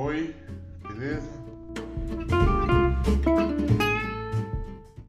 Oi, beleza?